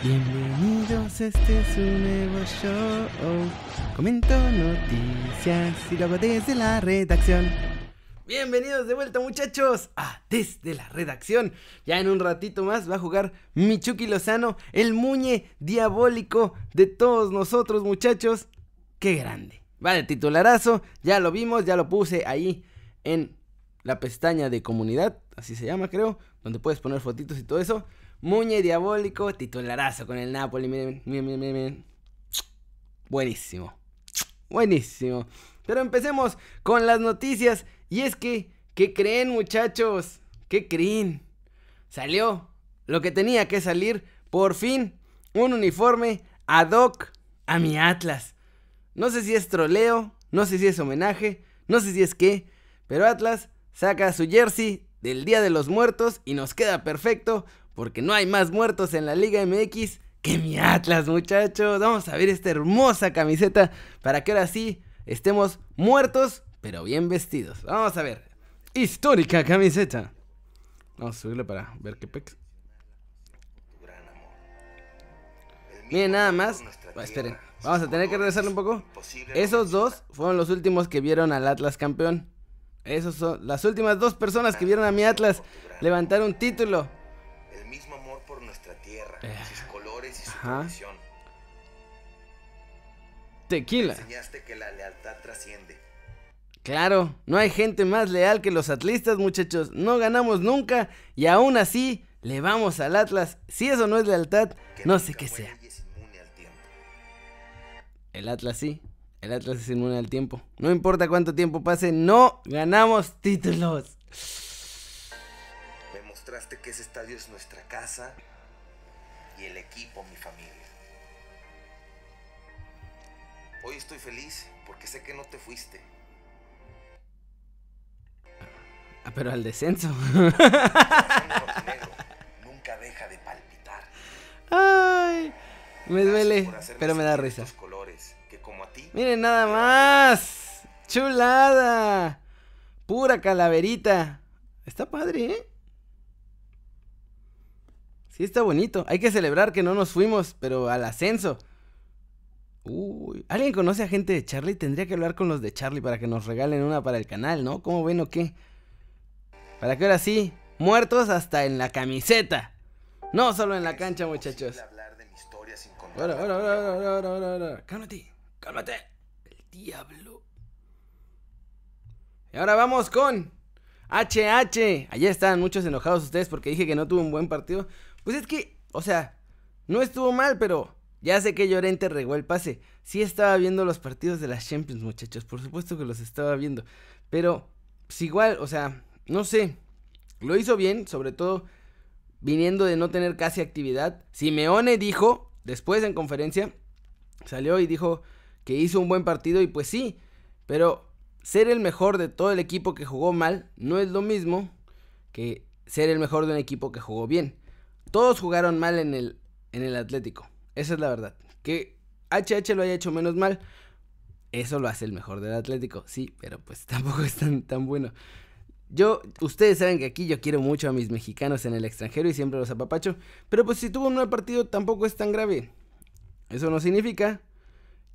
Bienvenidos, este es un nuevo show. Comento noticias y luego desde la redacción. Bienvenidos de vuelta muchachos a Desde la Redacción. Ya en un ratito más va a jugar Michuki Lozano, el muñe diabólico de todos nosotros muchachos. Qué grande. Va de titularazo, ya lo vimos, ya lo puse ahí en la pestaña de comunidad, así se llama creo, donde puedes poner fotitos y todo eso. Muñe diabólico, titularazo con el Napoli. Miren, miren, miren. Buenísimo. Buenísimo. Pero empecemos con las noticias. Y es que, ¿qué creen muchachos? ¿Qué creen? Salió lo que tenía que salir. Por fin, un uniforme ad hoc a mi Atlas. No sé si es troleo, no sé si es homenaje, no sé si es qué. Pero Atlas saca su jersey del Día de los Muertos y nos queda perfecto porque no hay más muertos en la Liga MX que mi Atlas, muchachos. Vamos a ver esta hermosa camiseta para que ahora sí estemos muertos, pero bien vestidos. Vamos a ver. Histórica camiseta. Vamos a subirle para ver qué pex. Miren, nada más. esperen, vamos a tener que regresarle un poco. Esos dos fueron los últimos que vieron al Atlas campeón. Esos son las últimas dos personas que vieron a mi Atlas levantar un título mismo amor por nuestra tierra, eh. sus colores y su tradición. Tequila. enseñaste que la lealtad trasciende. Claro, no hay gente más leal que los atlistas, muchachos. No ganamos nunca y aún así le vamos al Atlas. Si eso no es lealtad, no sé qué sea. El Atlas sí. El Atlas es inmune al tiempo. No importa cuánto tiempo pase, no ganamos títulos que ese estadio es nuestra casa y el equipo mi familia. Hoy estoy feliz porque sé que no te fuiste. Ah, pero al descenso. nunca deja de palpitar. Ay, me duele, pero me da risa. Colores, ti, Miren nada más. Chulada. Pura calaverita. Está padre, ¿eh? Sí, está bonito. Hay que celebrar que no nos fuimos, pero al ascenso. Uy, ¿alguien conoce a gente de Charlie? Tendría que hablar con los de Charlie para que nos regalen una para el canal, ¿no? ¿Cómo ven o qué? Para que ahora sí, muertos hasta en la camiseta. No solo en la cancha, muchachos. Ahora, ahora, ahora, ahora, ahora, ahora. Cálmate, cálmate. El diablo. Y ahora vamos con HH. Allá están muchos enojados ustedes porque dije que no tuvo un buen partido. Pues es que, o sea, no estuvo mal, pero ya sé que Llorente regó el pase. Sí estaba viendo los partidos de las Champions, muchachos. Por supuesto que los estaba viendo. Pero, pues igual, o sea, no sé. Lo hizo bien, sobre todo viniendo de no tener casi actividad. Simeone dijo, después en conferencia, salió y dijo que hizo un buen partido y pues sí. Pero ser el mejor de todo el equipo que jugó mal no es lo mismo que ser el mejor de un equipo que jugó bien. Todos jugaron mal en el, en el Atlético. Esa es la verdad. Que HH lo haya hecho menos mal, eso lo hace el mejor del Atlético. Sí, pero pues tampoco es tan, tan bueno. Yo, ustedes saben que aquí yo quiero mucho a mis mexicanos en el extranjero y siempre los apapacho. Pero pues si tuvo un mal partido tampoco es tan grave. Eso no significa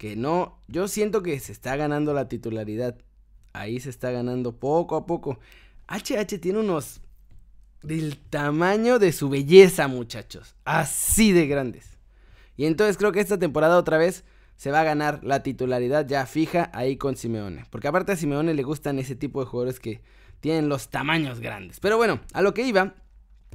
que no. Yo siento que se está ganando la titularidad. Ahí se está ganando poco a poco. HH tiene unos del tamaño de su belleza, muchachos. Así de grandes. Y entonces creo que esta temporada otra vez se va a ganar la titularidad ya fija ahí con Simeone. Porque aparte a Simeone le gustan ese tipo de jugadores que tienen los tamaños grandes. Pero bueno, a lo que iba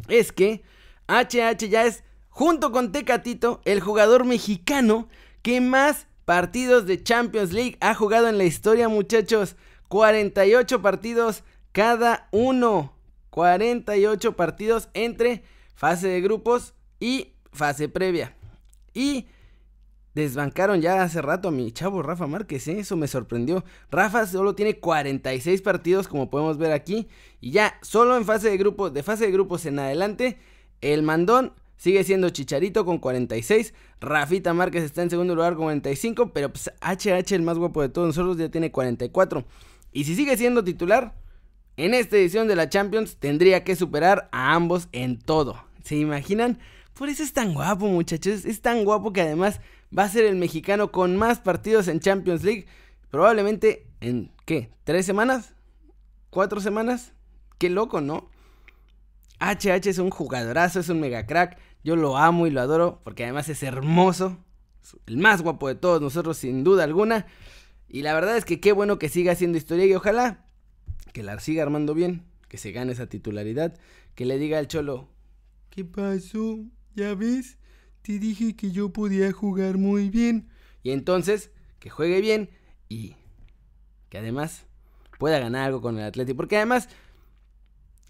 es que HH ya es, junto con Tecatito, el jugador mexicano que más partidos de Champions League ha jugado en la historia, muchachos. 48 partidos cada uno. 48 partidos entre fase de grupos y fase previa. Y desbancaron ya hace rato a mi chavo Rafa Márquez, ¿eh? eso me sorprendió. Rafa solo tiene 46 partidos, como podemos ver aquí, y ya solo en fase de grupos, de fase de grupos en adelante, el mandón sigue siendo Chicharito con 46, Rafita Márquez está en segundo lugar con 45, pero pues HH el más guapo de todos nosotros ya tiene 44. Y si sigue siendo titular, en esta edición de la Champions tendría que superar a ambos en todo. ¿Se imaginan? Por eso es tan guapo, muchachos. Es tan guapo que además va a ser el mexicano con más partidos en Champions League. Probablemente en, ¿qué? ¿Tres semanas? ¿Cuatro semanas? Qué loco, ¿no? HH es un jugadorazo, es un mega crack. Yo lo amo y lo adoro porque además es hermoso. El más guapo de todos nosotros, sin duda alguna. Y la verdad es que qué bueno que siga haciendo historia y ojalá que la siga armando bien, que se gane esa titularidad, que le diga al cholo, ¿qué pasó? ¿Ya ves? Te dije que yo podía jugar muy bien. Y entonces, que juegue bien y que además pueda ganar algo con el Atlético. Porque además,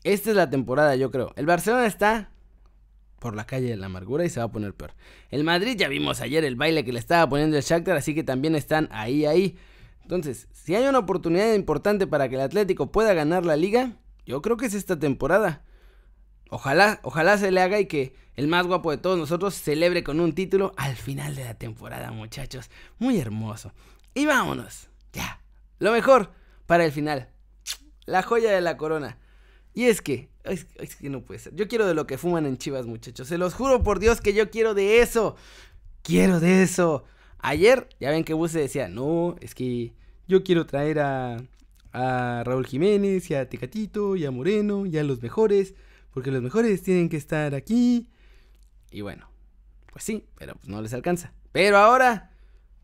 esta es la temporada, yo creo. El Barcelona está por la calle de la amargura y se va a poner peor. El Madrid ya vimos ayer el baile que le estaba poniendo el Shakhtar, así que también están ahí, ahí. Entonces, si hay una oportunidad importante para que el Atlético pueda ganar la liga, yo creo que es esta temporada. Ojalá, ojalá se le haga y que el más guapo de todos nosotros celebre con un título al final de la temporada, muchachos. Muy hermoso. Y vámonos. Ya. Lo mejor para el final. La joya de la corona. Y es que, es, que no puede ser. Yo quiero de lo que fuman en Chivas, muchachos. Se los juro por Dios que yo quiero de eso. Quiero de eso. Ayer, ya ven que Buse decía, no, es que yo quiero traer a, a Raúl Jiménez y a Tecatito y a Moreno y a los mejores. Porque los mejores tienen que estar aquí. Y bueno, pues sí, pero pues no les alcanza. Pero ahora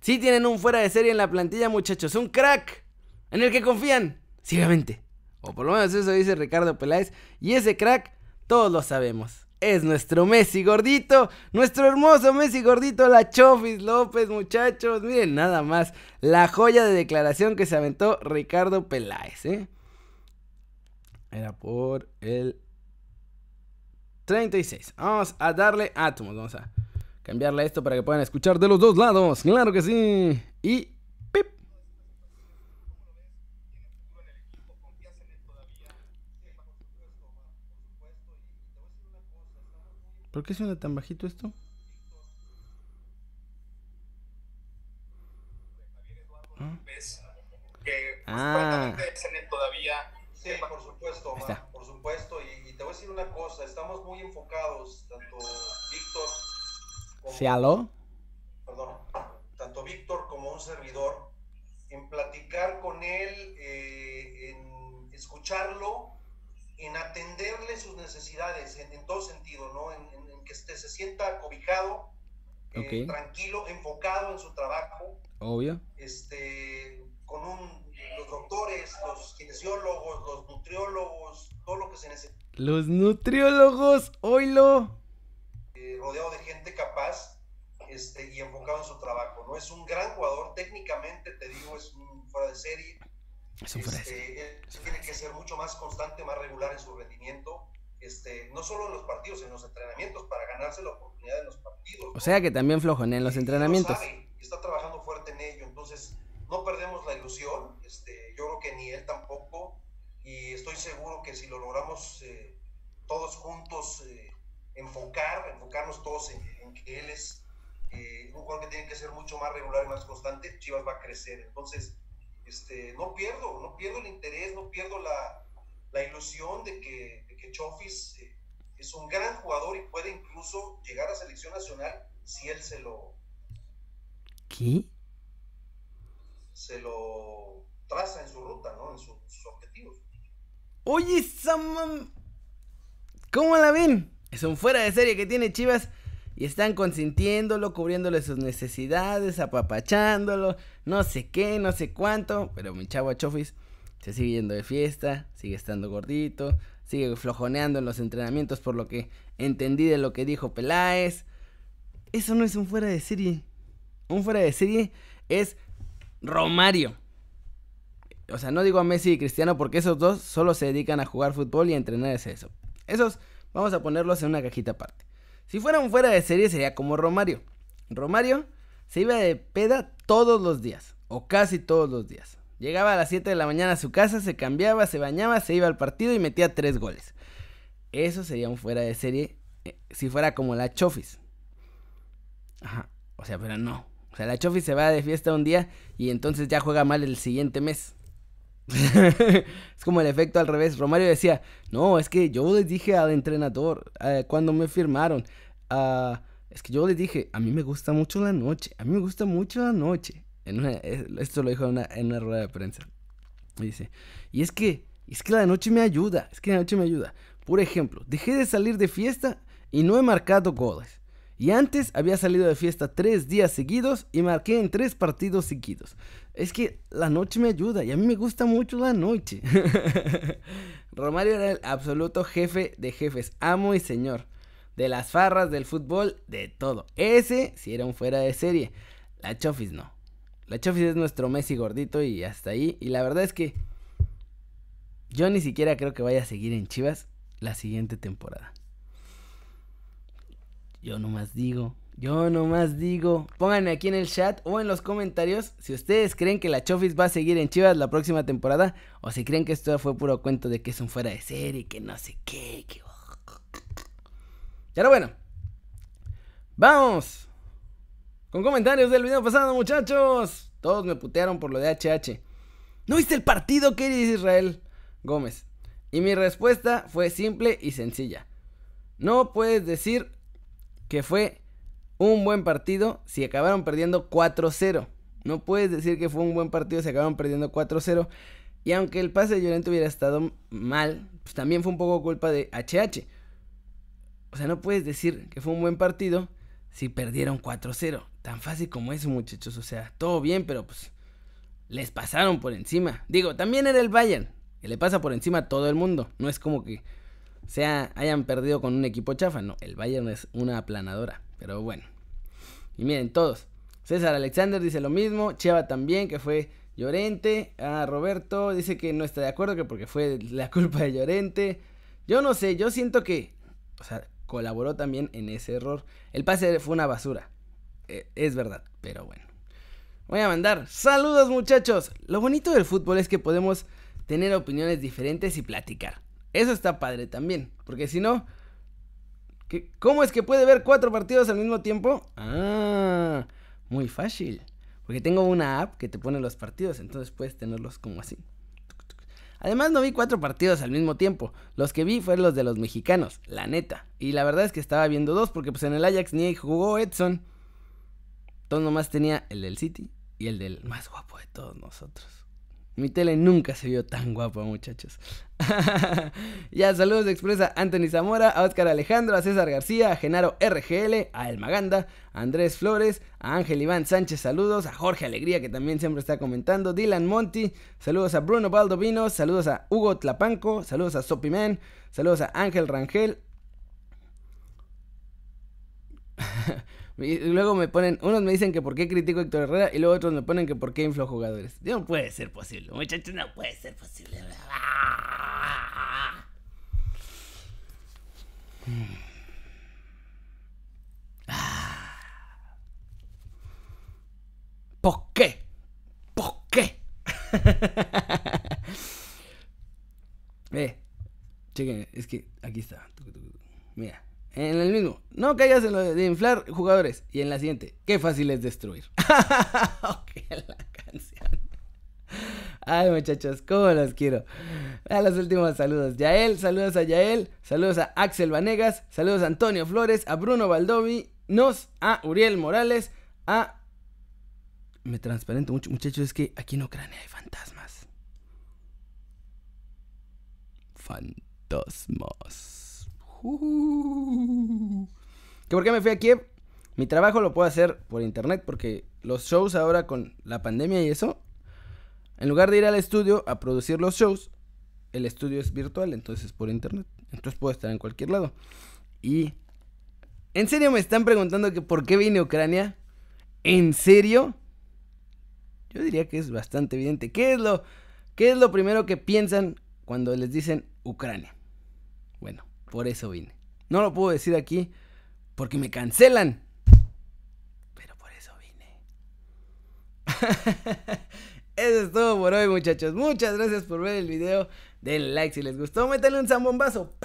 sí tienen un fuera de serie en la plantilla, muchachos. Un crack en el que confían ciegamente. O por lo menos eso dice Ricardo Peláez. Y ese crack, todos lo sabemos. Es nuestro Messi gordito, nuestro hermoso Messi gordito, la Chofis López, muchachos. Miren, nada más. La joya de declaración que se aventó Ricardo Peláez, ¿eh? Era por el 36. Vamos a darle átomos. Vamos a cambiarle esto para que puedan escuchar de los dos lados. Claro que sí. Y ¿Por qué suena tan bajito esto? ¿Ah? Que ah. todavía. Sí, por supuesto, por supuesto. Y, te voy a decir una cosa, estamos muy enfocados, tanto Víctor como... ¿Sí, aló? Perdón, tanto Víctor como un servidor, en platicar con él, eh, en escucharlo, en atenderle sus necesidades en, todo sentido, ¿no? En, que este, se sienta cobijado, eh, tranquilo, enfocado en su trabajo. Obvio. Este, con un, los doctores, los kinesiólogos, los nutriólogos, todo lo que se necesita. Los nutriólogos, oílo. Eh, rodeado de gente capaz este, y enfocado en su trabajo, ¿no? Es un gran jugador, técnicamente te digo, es un fuera de serie. Es un fuera de serie. Este, tiene que ser mucho más constante, más regular en su rendimiento este, no solo en los partidos, en los entrenamientos, para ganarse la oportunidad en los partidos. O sea que también flojon en los entrenamientos. Y, está trabajando fuerte en ello, entonces no perdemos la ilusión, este, yo creo que ni él tampoco, y estoy seguro que si lo logramos eh, todos juntos eh, enfocar, enfocarnos todos en, que él es eh, un jugador que tiene que ser mucho más regular y más constante, Chivas va a crecer. Entonces, este, no pierdo, no pierdo el interés, no pierdo la, la ilusión de que, que Chofis eh, es un gran jugador y puede incluso llegar a selección nacional si él se lo. ¿Qué? Se lo traza en su ruta, ¿no? En sus objetivos. Oye, Sam. ¿Cómo la ven? Es un fuera de serie que tiene Chivas y están consintiéndolo, cubriéndole sus necesidades, apapachándolo, no sé qué, no sé cuánto, pero mi chavo Chofis se sigue yendo de fiesta, sigue estando gordito, sigue flojoneando en los entrenamientos por lo que entendí de lo que dijo Peláez. Eso no es un fuera de serie. Un fuera de serie es Romario. O sea, no digo a Messi y Cristiano porque esos dos solo se dedican a jugar fútbol y a entrenar es eso. Esos vamos a ponerlos en una cajita aparte. Si fuera un fuera de serie sería como Romario. Romario se iba de peda todos los días, o casi todos los días. Llegaba a las 7 de la mañana a su casa, se cambiaba, se bañaba, se iba al partido y metía tres goles. Eso sería un fuera de serie eh, si fuera como la Chofis. Ajá, o sea, pero no. O sea, la Chofis se va de fiesta un día y entonces ya juega mal el siguiente mes. es como el efecto al revés. Romario decía, no, es que yo les dije al entrenador eh, cuando me firmaron. Es que yo les dije, a mí me gusta mucho la noche, a mí me gusta mucho la noche. En esto lo dijo en una, en una rueda de prensa. Y dice, y es que, es que la noche me ayuda, es que la noche me ayuda. Por ejemplo, dejé de salir de fiesta y no he marcado goles. Y antes había salido de fiesta tres días seguidos y marqué en tres partidos seguidos. Es que la noche me ayuda y a mí me gusta mucho la noche. Romario era el absoluto jefe de jefes, amo y señor. De las farras, del fútbol, de todo. Ese si era un fuera de serie. La Chofis no. La Chofis es nuestro Messi gordito y hasta ahí. Y la verdad es que yo ni siquiera creo que vaya a seguir en Chivas la siguiente temporada. Yo nomás digo, yo nomás digo. Pónganme aquí en el chat o en los comentarios si ustedes creen que la Chofis va a seguir en Chivas la próxima temporada o si creen que esto fue puro cuento de que es un fuera de serie, que no sé qué. Que... Pero bueno, vamos con comentarios del video pasado, muchachos. Todos me putearon por lo de HH. ¿No viste el partido que Israel Gómez? Y mi respuesta fue simple y sencilla. No puedes decir que fue un buen partido si acabaron perdiendo 4-0. No puedes decir que fue un buen partido si acabaron perdiendo 4-0. Y aunque el pase de Llorente hubiera estado mal, pues también fue un poco culpa de HH. O sea, no puedes decir que fue un buen partido si perdieron 4-0. Tan fácil como eso, muchachos. O sea, todo bien, pero pues les pasaron por encima. Digo, también era el Bayern, que le pasa por encima a todo el mundo. No es como que sea, hayan perdido con un equipo chafa. No, el Bayern es una aplanadora. Pero bueno. Y miren, todos. César Alexander dice lo mismo. Chava también, que fue Llorente. Ah, Roberto dice que no está de acuerdo, que porque fue la culpa de Llorente. Yo no sé, yo siento que. O sea, colaboró también en ese error. El pase fue una basura. E, es verdad, pero bueno. Voy a mandar saludos muchachos. Lo bonito del fútbol es que podemos tener opiniones diferentes y platicar. Eso está padre también, porque si no, ¿cómo es que puede ver cuatro partidos al mismo tiempo? Ah, muy fácil. Porque tengo una app que te pone los partidos, entonces puedes tenerlos como así. Además no vi cuatro partidos al mismo tiempo. Los que vi fueron los de los mexicanos, la neta. Y la verdad es que estaba viendo dos porque pues en el Ajax ni jugó Edson. Entonces nomás tenía el del City y el del más guapo de todos nosotros. Mi tele nunca se vio tan guapa, muchachos. ya, saludos de expresa Anthony Zamora, a Oscar Alejandro, a César García, a Genaro RGL, a El Maganda, a Andrés Flores, a Ángel Iván Sánchez, saludos, a Jorge Alegría, que también siempre está comentando, Dylan Monti, saludos a Bruno Baldovino, saludos a Hugo Tlapanco, saludos a Sopiman, saludos a Ángel Rangel. Luego me ponen, unos me dicen que por qué critico a Héctor Herrera y luego otros me ponen que por qué inflo jugadores. No puede ser posible, muchachos, no puede ser posible. ¿Por qué? ¿Por qué? eh, chequen, es que aquí está. Mira. En el mismo, no caigas en lo de inflar jugadores. Y en la siguiente, qué fácil es destruir. ok, la canción. Ay, muchachos, cómo los quiero. A los últimos saludos. Yael, saludos a Yael, saludos a Axel Vanegas, saludos a Antonio Flores, a Bruno Baldovi, nos, a Uriel Morales, a. Me transparento mucho, muchachos, es que aquí en Ucrania hay fantasmas. Fantasmas. ¿Que ¿Por qué me fui a Kiev? Mi trabajo lo puedo hacer por internet porque los shows ahora con la pandemia y eso, en lugar de ir al estudio a producir los shows, el estudio es virtual, entonces por internet. Entonces puedo estar en cualquier lado. Y... ¿En serio me están preguntando que por qué vine a Ucrania? ¿En serio? Yo diría que es bastante evidente. ¿Qué es lo, qué es lo primero que piensan cuando les dicen Ucrania? Bueno, por eso vine. No lo puedo decir aquí porque me cancelan. Pero por eso vine. Eso es todo por hoy, muchachos. Muchas gracias por ver el video. Denle like si les gustó. Métanle un zambombazo.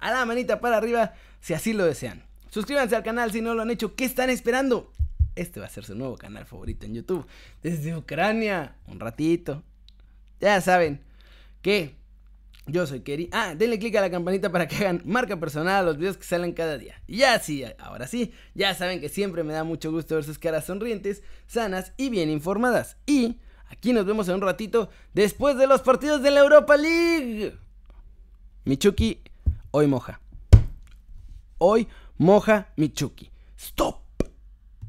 A la manita para arriba si así lo desean. Suscríbanse al canal si no lo han hecho. ¿Qué están esperando? Este va a ser su nuevo canal favorito en YouTube. Desde Ucrania. Un ratito. Ya saben que Yo soy Kerry. Ah, denle click a la campanita para que hagan marca personal a los videos que salen cada día. Y ya sí, ahora sí, ya saben que siempre me da mucho gusto ver sus caras sonrientes, sanas y bien informadas. Y aquí nos vemos en un ratito después de los partidos de la Europa League. Michuki, hoy moja. Hoy moja Michuki. Stop.